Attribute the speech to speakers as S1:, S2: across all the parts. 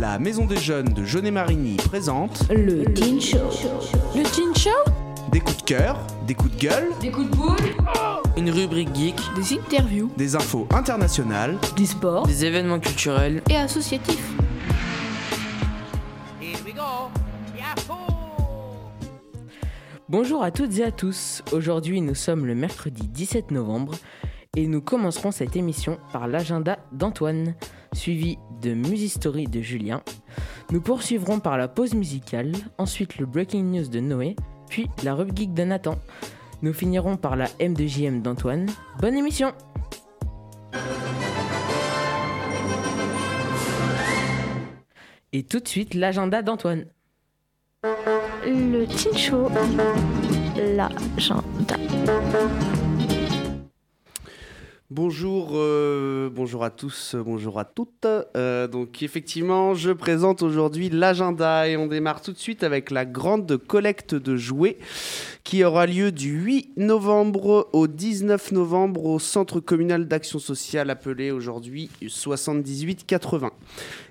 S1: La Maison des Jeunes de Jeunet-Marigny présente
S2: Le Teen Show.
S3: Le Teen Show
S1: des coups de cœur, des coups de gueule,
S2: Des coups de boule.
S3: Une rubrique geek, des interviews,
S1: des infos internationales.
S2: Du sport.
S3: des événements culturels.
S2: Et associatifs.
S3: Bonjour à toutes et à tous. Aujourd'hui, nous sommes le mercredi 17 novembre et nous commencerons cette émission par l'agenda d'Antoine, suivi de Musistory de Julien. Nous poursuivrons par la pause musicale, ensuite le Breaking News de Noé, puis la rubrique geek de Nathan. Nous finirons par la M2JM d'Antoine. Bonne émission Et tout de suite, l'agenda d'Antoine.
S4: Le Teen Show, l'agenda.
S1: Bonjour, euh, bonjour à tous, bonjour à toutes. Euh, donc effectivement, je présente aujourd'hui l'agenda et on démarre tout de suite avec la grande collecte de jouets qui aura lieu du 8 novembre au 19 novembre au centre communal d'action sociale appelé aujourd'hui 7880.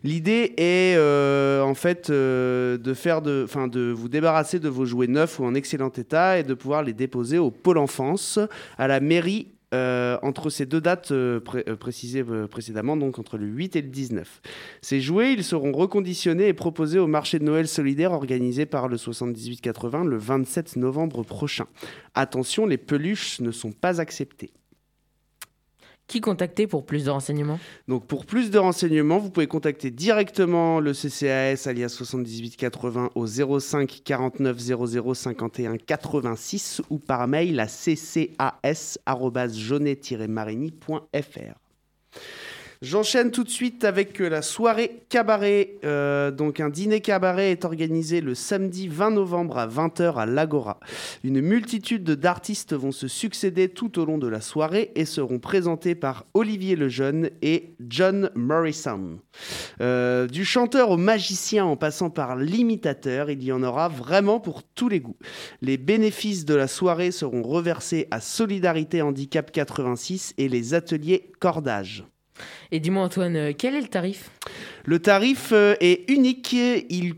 S1: L'idée est euh, en fait de faire enfin de vous débarrasser de vos jouets neufs ou en excellent état et de pouvoir les déposer au pôle enfance, à la mairie euh, entre ces deux dates euh, euh, précisées précédemment, donc entre le 8 et le 19. Ces jouets, ils seront reconditionnés et proposés au marché de Noël solidaire organisé par le 7880 le 27 novembre prochain. Attention, les peluches ne sont pas acceptées.
S3: Qui contacter pour plus de renseignements?
S1: Donc pour plus de renseignements, vous pouvez contacter directement le CCAS alias 7880 au 05 49 00 51 86 ou par mail à ccas@jaunet-marigny.fr. J'enchaîne tout de suite avec euh, la soirée cabaret. Euh, donc un dîner cabaret est organisé le samedi 20 novembre à 20h à l'Agora. Une multitude d'artistes vont se succéder tout au long de la soirée et seront présentés par Olivier Lejeune et John Morrison. Euh, du chanteur au magicien en passant par l'imitateur, il y en aura vraiment pour tous les goûts. Les bénéfices de la soirée seront reversés à Solidarité Handicap 86 et les ateliers cordage.
S3: Et dis-moi Antoine, euh, quel est le tarif?
S1: Le tarif euh, est unique, il,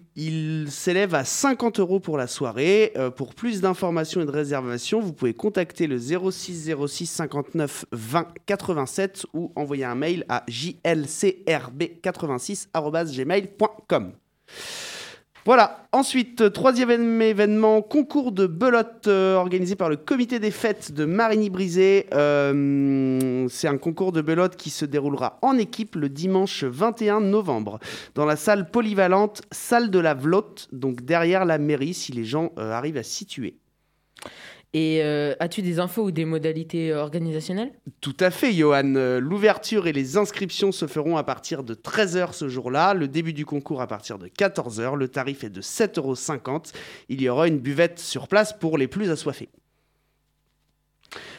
S1: s'élève à 50 euros pour la soirée. Euh, pour plus d'informations et de réservations, vous pouvez contacter le 06 06 59 20 87 ou envoyer un mail à jlcrb86.gmail.com. Voilà. Ensuite, euh, troisième événement, concours de belote euh, organisé par le comité des fêtes de Marigny-Brisé. Euh, c'est un concours de belote qui se déroulera en équipe le dimanche 21 novembre dans la salle polyvalente, salle de la Vlotte, donc derrière la mairie si les gens euh, arrivent à situer.
S3: Et euh, as-tu des infos ou des modalités euh, organisationnelles?
S1: Tout à fait, Johan. Euh, L'ouverture et les inscriptions se feront à partir de 13h ce jour-là. Le début du concours à partir de 14h. Le tarif est de 7,50 euros. Il y aura une buvette sur place pour les plus assoiffés.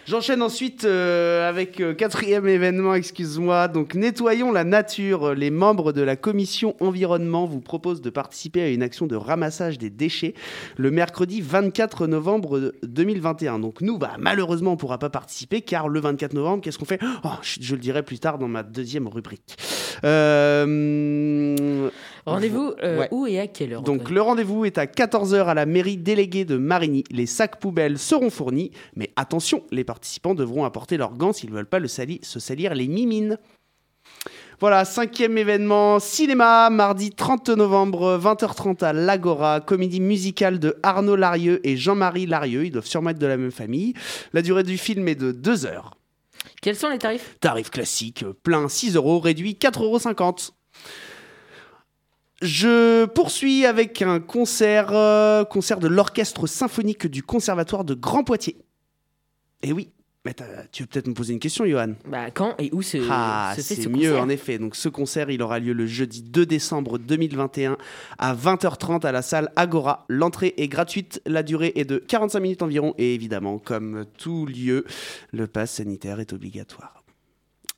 S1: J'enchaîne ensuite euh, avec euh, quatrième événement, excuse-moi. Donc, nettoyons la nature. Les membres de la commission environnement vous proposent de participer à une action de ramassage des déchets le mercredi 24 novembre 2021. Donc, nous, bah, malheureusement, on ne pourra pas participer car le 24 novembre, qu'est-ce qu'on fait? Oh, je, je le dirai plus tard dans ma deuxième rubrique. Euh,
S3: Rendez-vous euh,
S1: Ouais.
S3: où et à quelle heure
S1: donc le rendez-vous est à 14h à la mairie déléguée de Marigny. Les sacs poubelles seront fournis, mais attention, les participants devront apporter leurs gants s'ils ne veulent pas le sali- se salir les mimines. Voilà, cinquième événement, cinéma, mardi 30 novembre, 20h30 à l'Agora, comédie musicale de Arnaud Larieux et Jean-Marie Larieux, ils doivent sûrement être de la même famille. La durée du film est de 2 heures.
S3: Quels sont les tarifs?
S1: Tarif classique, euh, plein 6 euros, réduit 4,50 euros. Je poursuis avec un concert, euh, concert de l'orchestre symphonique du Conservatoire de Grand Poitiers. Et oui, mais tu veux peut-être me poser une question, Johan?
S3: Bah quand et où se,
S1: ah,
S3: se fait
S1: c'est
S3: ce
S1: mieux
S3: concert?
S1: en effet. Donc ce concert, il aura lieu le jeudi 2 décembre 2021 à 20h30 à la salle Agora. L'entrée est gratuite, la durée est de 45 minutes environ et évidemment, comme tout lieu, le pass sanitaire est obligatoire.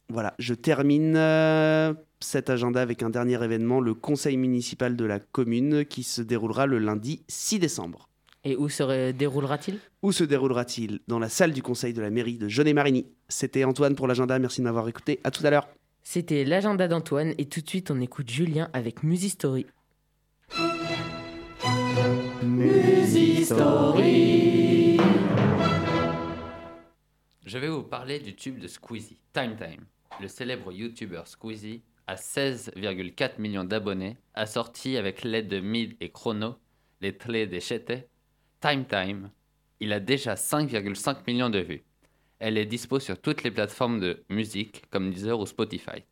S1: Voilà, je termine euh, cet agenda avec un dernier événement, le conseil municipal de la commune qui se déroulera le lundi 6 décembre.
S3: Et où se déroulera-t-il?
S1: Où se déroulera-t-il? Dans la salle du conseil de la mairie de Jeunet-Marigny. C'était Antoine pour l'agenda, merci de m'avoir écouté. À tout à l'heure.
S3: C'était l'agenda d'Antoine et tout de suite on écoute Julien avec Musistory.
S2: Musistory. Je vais vous parler du tube de Squeezie, Time Time. Le célèbre YouTuber Squeezie à 16,4 millions d'abonnés, a sorti avec l'aide de Mid et Chrono, les clés des Chete, Time Time. Il a déjà 5,5 millions de vues. Elle est dispo sur toutes les plateformes de musique comme Deezer ou Spotify.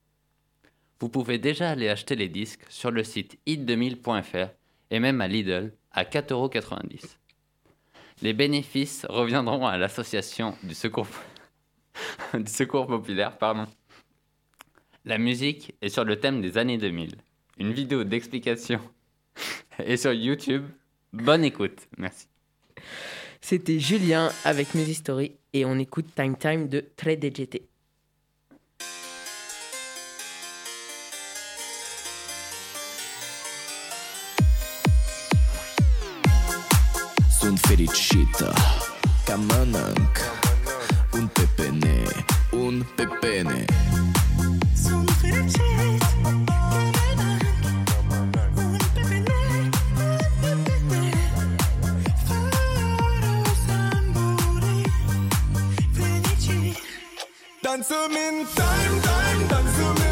S2: Vous pouvez déjà aller acheter les disques sur le site hit2000.fr et même à Lidl à 4,90€. Les bénéfices reviendront à l'association du secours, du secours populaire. Pardon. La musique est sur le thème des années 2000. Une vidéo d'explication est sur YouTube. Bonne écoute. Merci.
S3: C'était Julien avec Music Story et on écoute Time Time de Très DGT.
S5: Sunt fericită ca mănânc Un pepene, un pepene
S6: Sunt fericit time, time, that's the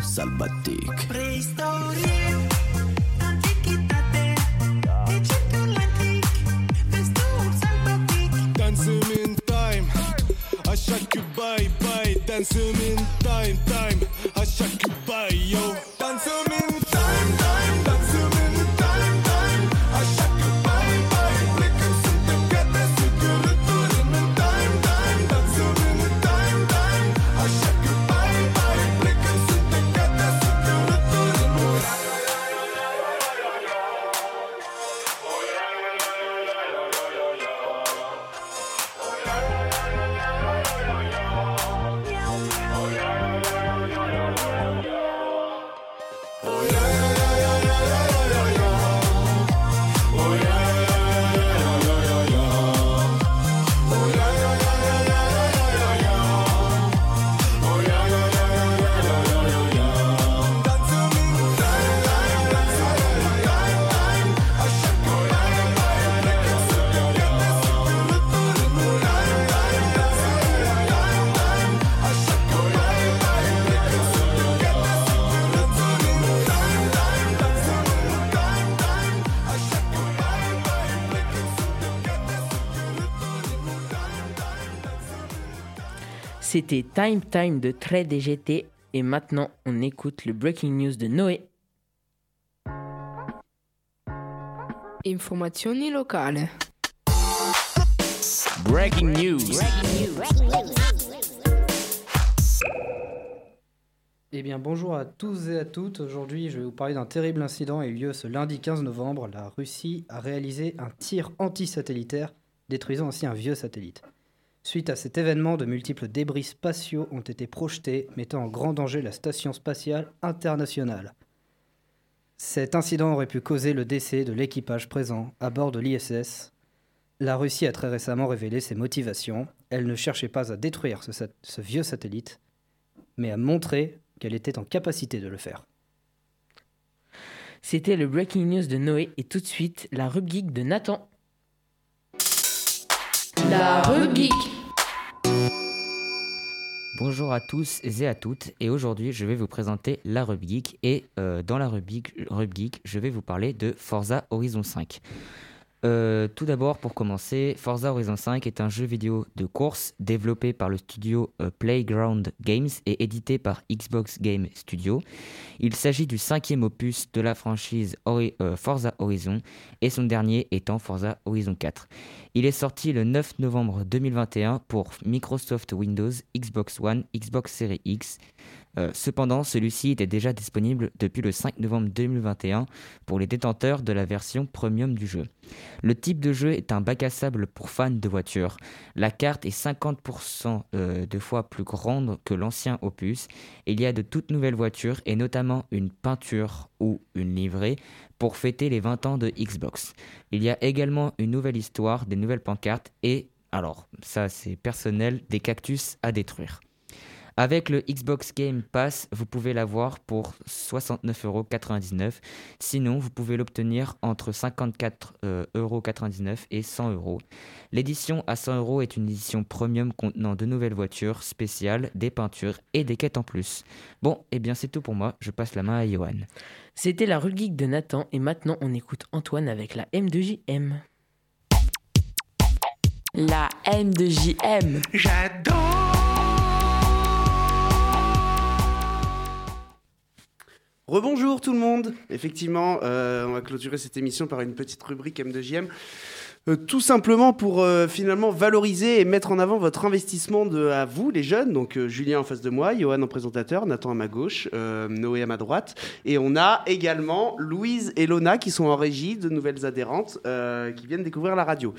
S6: Salbatic.
S3: C'était Time Time de Très DGT et maintenant on écoute le breaking news de Noé.
S7: Informazioni locali.
S5: Breaking news
S8: Eh bien bonjour à tous et à toutes. Aujourd'hui, je vais vous parler d'un terrible incident a eu lieu ce lundi 15 novembre. La Russie a réalisé un tir anti-satellitaire, détruisant ainsi un vieux satellite. Suite à cet événement, de multiples débris spatiaux ont été projetés, mettant en grand danger la station spatiale internationale. Cet incident aurait pu causer le décès de l'équipage présent à bord de l'ISS. La Russie a très récemment révélé ses motivations. Elle ne cherchait pas à détruire ce, vieux satellite, mais à montrer qu'elle était en capacité de le faire.
S3: C'était le breaking news de Noé et tout de suite la rubrique de Nathan.
S7: La rubrique.
S9: Bonjour à tous et à toutes et aujourd'hui je vais vous présenter la rubrique et euh, dans la rubrique je vais vous parler de Forza Horizon 5. Euh, tout d'abord, pour commencer, Forza Horizon 5 est un jeu vidéo de course développé par le studio euh, Playground Games et édité par Xbox Game Studio. Il s'agit du cinquième opus de la franchise euh, Forza Horizon et son dernier étant Forza Horizon 4. Il est sorti le 9 novembre 2021 pour Microsoft Windows, Xbox One, Xbox Series X. Euh, cependant, celui-ci était déjà disponible depuis le 5 novembre 2021 pour les détenteurs de la version premium du jeu. Le type de jeu est un bac à sable pour fans de voitures. La carte est 50% euh, de fois plus grande que l'ancien opus. Il y a de toutes nouvelles voitures et notamment une peinture ou une livrée pour fêter les 20 ans de Xbox. Il y a également une nouvelle histoire, des nouvelles pancartes et, alors ça c'est personnel, des cactus à détruire. Avec le Xbox Game Pass, vous pouvez l'avoir pour 69,99€. Sinon, vous pouvez l'obtenir entre 54,99€ et 100€. L'édition à 100€ est une édition premium contenant de nouvelles voitures spéciales, des peintures et des quêtes en plus. Bon, et bien c'est tout pour moi. Je passe la main à Johan.
S3: C'était la rue geek de Nathan et maintenant on écoute Antoine avec la M2JM.
S7: La M de
S1: Rebonjour tout le monde. Effectivement, euh, on va clôturer cette émission par une petite rubrique M2JM. Euh, tout simplement pour euh, finalement valoriser et mettre en avant votre investissement de, à vous, les jeunes. Donc euh, Julien en face de moi, Johan en présentateur, Nathan à ma gauche, Noé à ma droite. Et on a également Louise et Lona qui sont en régie, de nouvelles adhérentes qui viennent découvrir la radio.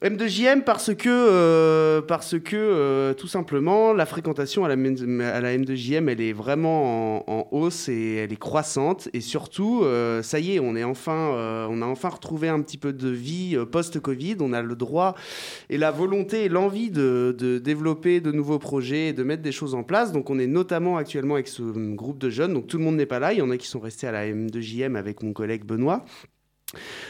S1: M2JM parce que, euh, parce que euh, tout simplement, la fréquentation à la, M- à la M2JM, elle est vraiment en, hausse et elle est croissante. Et surtout, euh, ça y est, on, est enfin, on a enfin retrouvé un petit peu de vie post-Covid. On a le droit et la volonté et l'envie de, de développer de nouveaux projets et de mettre des choses en place. Donc on est notamment actuellement avec ce groupe de jeunes. Donc tout le monde n'est pas là. Il y en a qui sont restés à la M2JM avec mon collègue Benoît.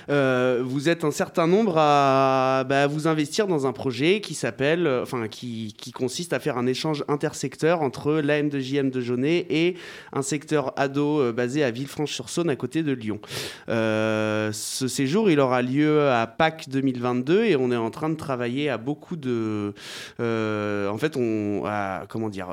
S1: Euh, vous êtes un certain nombre à bah, vous investir dans un projet qui s'appelle, euh, enfin qui, consiste à faire un échange intersecteur entre l'AM2JM de Jaunet et un secteur ado euh, basé à Villefranche-sur-Saône à côté de Lyon. Ce séjour, il aura lieu à Pâques 2022 et on est en train de travailler à beaucoup de, en fait, on, comment dire,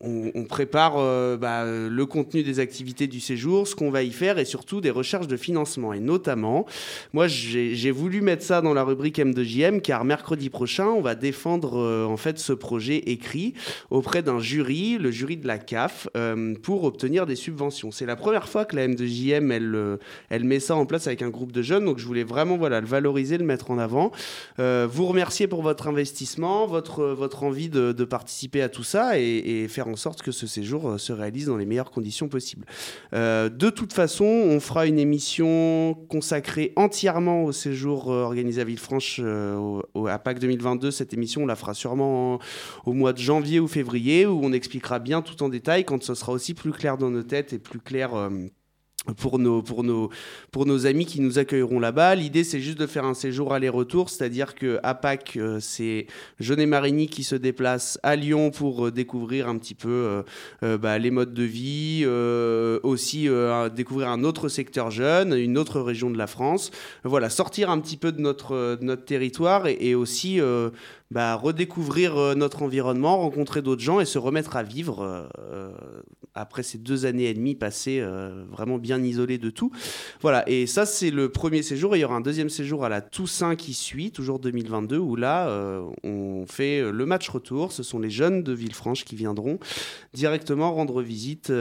S1: on, prépare euh, bah, le contenu des activités du séjour, ce qu'on va y faire et surtout des recherches de financement. Et notamment, moi j'ai voulu mettre ça dans la rubrique M2JM car mercredi prochain, on va défendre euh, en fait ce projet écrit auprès d'un jury, le jury de la CAF, euh, pour obtenir des subventions. C'est la première fois que la M2JM elle, elle met ça en place avec un groupe de jeunes, donc je voulais vraiment voilà, le valoriser, le mettre en avant. Vous remercier pour votre investissement, votre, votre envie de, participer à tout ça et faire en sorte que ce séjour euh, se réalise dans les meilleures conditions possibles. Euh, de toute façon, on fera une émission consacrée entièrement au séjour euh, organisé à Villefranche au- au- à Pâques 2022. Cette émission, on la fera sûrement en- au mois de janvier ou février, où on expliquera bien tout en détail quand ce sera aussi plus clair dans nos têtes et plus clair. Pour nos, pour, nos, pour nos amis qui nous accueilleront là-bas. L'idée, c'est juste de faire un séjour aller-retour, c'est-à-dire qu'à Pâques, euh, c'est Jeunet Marigny qui se déplace à Lyon pour euh, découvrir un petit peu euh, bah, les modes de vie, euh, aussi euh, découvrir un autre secteur jeune, une autre région de la France. Voilà, sortir un petit peu de notre, de notre territoire et, aussi bah, redécouvrir notre environnement, rencontrer d'autres gens et se remettre à vivre après ces deux années et demie passées euh, vraiment bien isolées de tout. Voilà, et ça c'est le premier séjour. Il y aura un deuxième séjour à la Toussaint qui suit, toujours 2022, où là euh, on fait euh, le match retour. Ce sont les jeunes de Villefranche qui viendront directement rendre visite.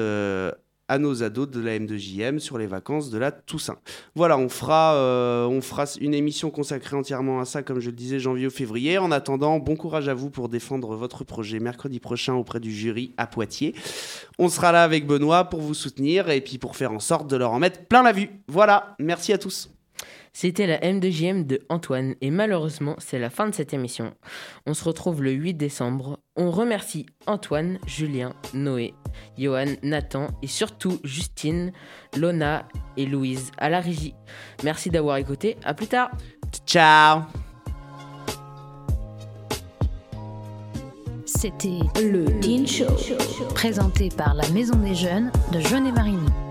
S1: À nos ados de la M2JM sur les vacances de la Toussaint. Voilà, on fera, euh, on fera une émission consacrée entièrement à ça, comme je le disais, janvier ou février. En attendant, bon courage à vous pour défendre votre projet mercredi prochain auprès du jury à Poitiers. On sera là avec Benoît pour vous soutenir et puis pour faire en sorte de leur en mettre plein la vue. Voilà, merci à tous.
S3: C'était la M2JM de Antoine et malheureusement c'est la fin de cette émission. On se retrouve le 8 décembre. On remercie Antoine, Julien, Noé, Johan, Nathan et surtout Justine, Lona et Louise à la régie. Merci d'avoir écouté, à plus tard
S1: Ciao
S4: C'était le Teen Show, présenté par la Maison des Jeunes de Jeunet-Marigny.